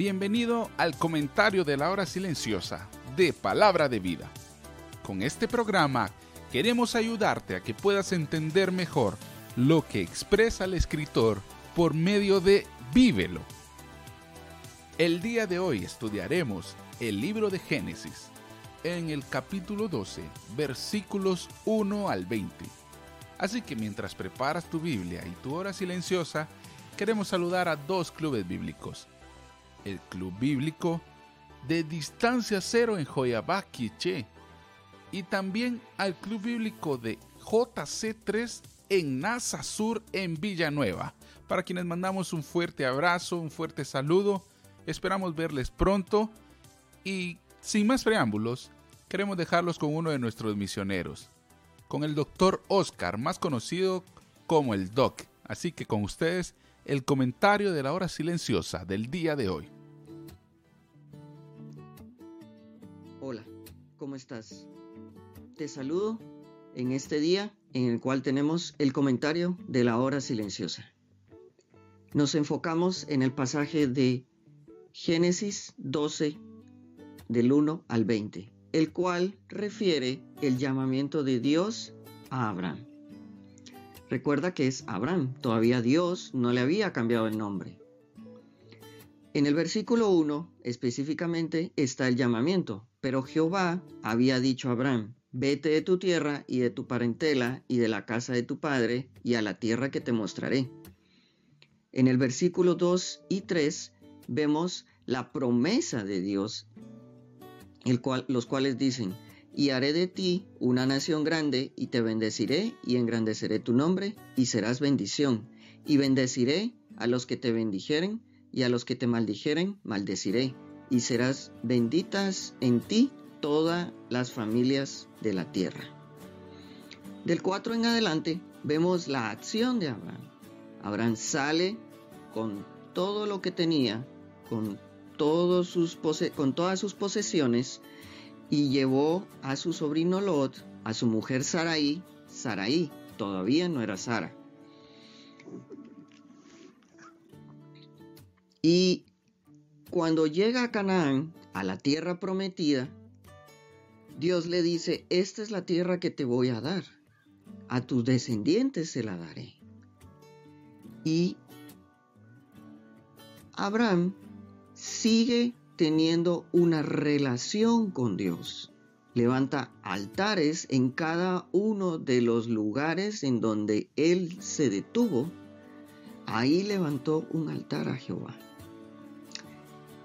Bienvenido al comentario de la hora silenciosa de Palabra de Vida. Con este programa queremos ayudarte a que puedas entender mejor lo que expresa el escritor por medio de Vívelo. El día de hoy estudiaremos el libro de Génesis en el capítulo 12, versículos 1 al 20. Así que mientras preparas tu Biblia y tu hora silenciosa, queremos saludar a dos clubes bíblicos. El Club Bíblico de Distancia Cero en Joyabá, Quiché, y también al Club Bíblico de JC3 en NASA Sur en Villanueva. Para quienes mandamos un fuerte abrazo, un fuerte saludo, esperamos verles pronto y sin más preámbulos, queremos dejarlos con uno de nuestros misioneros, con el doctor Oscar, más conocido como el Doc. Así que con ustedes, el comentario de la hora silenciosa del día de hoy. Hola, ¿cómo estás? Te saludo en este día en el cual tenemos el comentario de la hora silenciosa. Nos enfocamos en el pasaje de Génesis 12, del 1 al 20, el cual refiere el llamamiento de Dios a Abraham. Recuerda que es Abraham, todavía Dios no le había cambiado el nombre. En el versículo 1 específicamente está el llamamiento, pero Jehová había dicho a Abraham, vete de tu tierra y de tu parentela y de la casa de tu padre y a la tierra que te mostraré. En el versículo 2 y 3 vemos la promesa de Dios los cuales dicen, y haré de ti una nación grande, y te bendeciré, y engrandeceré tu nombre, y serás bendición, y bendeciré a los que te bendijeren, y a los que te maldijeren, maldeciré, y serás benditas en ti todas las familias de la tierra. Del 4 en adelante vemos la acción de Abraham. Abraham sale con todo lo que tenía, con sus con todas sus posesiones y llevó a su sobrino Lot, a su mujer Sarai, Sarai, todavía no era Sara. Y cuando llega a Canaán, a la tierra prometida, Dios le dice, esta es la tierra que te voy a dar, a tus descendientes se la daré. Y Abraham sigue teniendo una relación con Dios. Levanta altares en cada uno de los lugares en donde él se detuvo. Ahí levantó un altar a Jehová.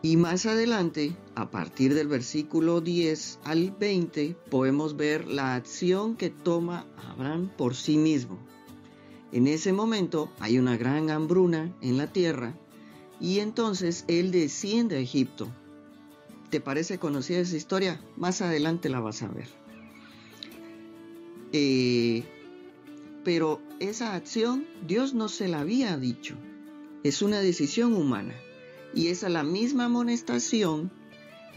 Y más adelante, a partir del versículo 10 al 20, podemos ver la acción que toma Abraham por sí mismo. En ese momento hay una gran hambruna en la tierra y entonces él desciende a Egipto. ¿Te parece conocida esa historia? Más adelante la vas a ver. Eh, pero esa acción Dios no se la había dicho. Es una decisión humana. Y es la misma amonestación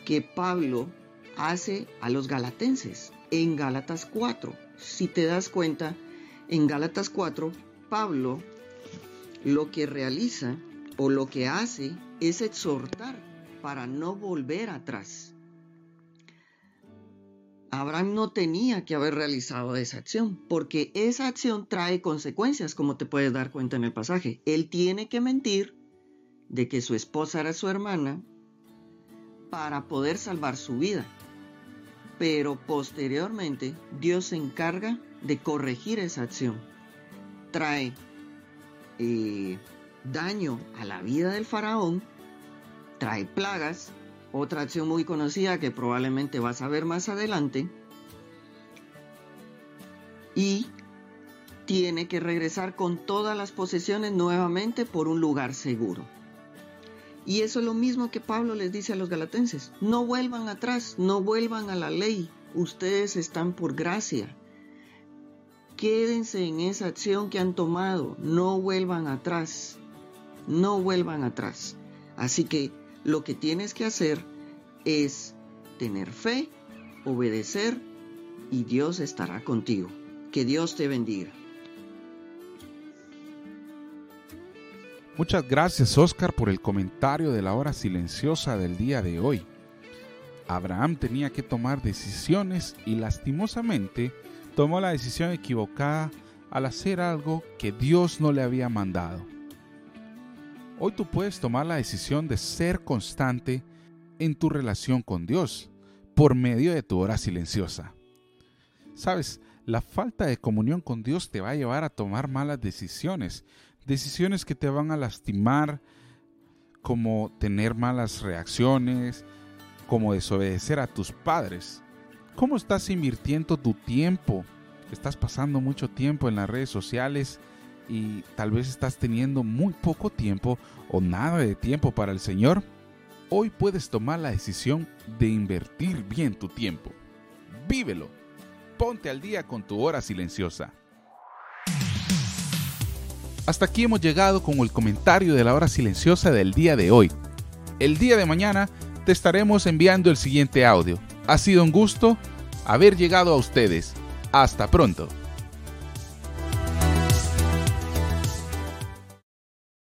que Pablo hace a los galatenses en Gálatas 4. Si te das cuenta, en Gálatas 4, Pablo lo que realiza o lo que hace es exhortar para no volver atrás. Abraham no tenía que haber realizado esa acción, porque esa acción trae consecuencias, como te puedes dar cuenta en el pasaje. Él tiene que mentir de que su esposa era su hermana para poder salvar su vida. Pero posteriormente Dios se encarga de corregir esa acción. Trae eh, daño a la vida del faraón, trae plagas, otra acción muy conocida que probablemente vas a ver más adelante, y tiene que regresar con todas las posesiones nuevamente por un lugar seguro. Y eso es lo mismo que Pablo les dice a los galatenses, no vuelvan atrás, no vuelvan a la ley, ustedes están por gracia. Quédense en esa acción que han tomado, no vuelvan atrás no vuelvan atrás. Así que lo que tienes que hacer es tener fe, obedecer y Dios estará contigo. Que Dios te bendiga. Muchas gracias Oscar por el comentario de la hora silenciosa del día de hoy. Abraham tenía que tomar decisiones y lastimosamente tomó la decisión equivocada al hacer algo que Dios no le había mandado. Hoy tú puedes tomar la decisión de ser constante en tu relación con Dios por medio de tu hora silenciosa. Sabes, la falta de comunión con Dios te va a llevar a tomar malas decisiones decisiones que te van a lastimar, como tener malas reacciones, como desobedecer a tus padres. ¿Cómo estás invirtiendo tu tiempo? Estás pasando mucho tiempo en las redes sociales y tal vez estás teniendo muy poco tiempo o nada de tiempo para el Señor. Hoy puedes tomar la decisión de invertir bien tu tiempo. Vívelo. Ponte al día con tu hora silenciosa. Hasta aquí hemos llegado con el comentario de la hora silenciosa del día de hoy. El día de mañana te estaremos enviando el siguiente audio. Ha sido un gusto haber llegado a ustedes. Hasta pronto.